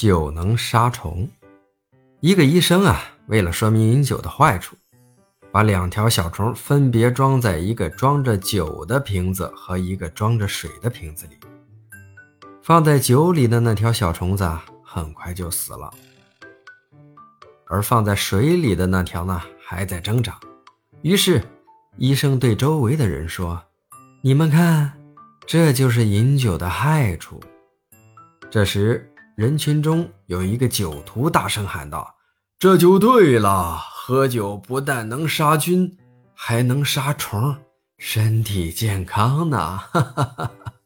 酒能杀虫。一个医生啊，为了说明饮酒的坏处，把两条小虫分别装在一个装着酒的瓶子和一个装着水的瓶子里。放在酒里的那条小虫子很快就死了，而放在水里的那条呢，还在挣扎。于是，医生对周围的人说：“你们看，这就是饮酒的害处。”这时，人群中有一个酒徒大声喊道：“这就对了，喝酒不但能杀菌，还能杀虫，身体健康呢！”哈哈哈哈。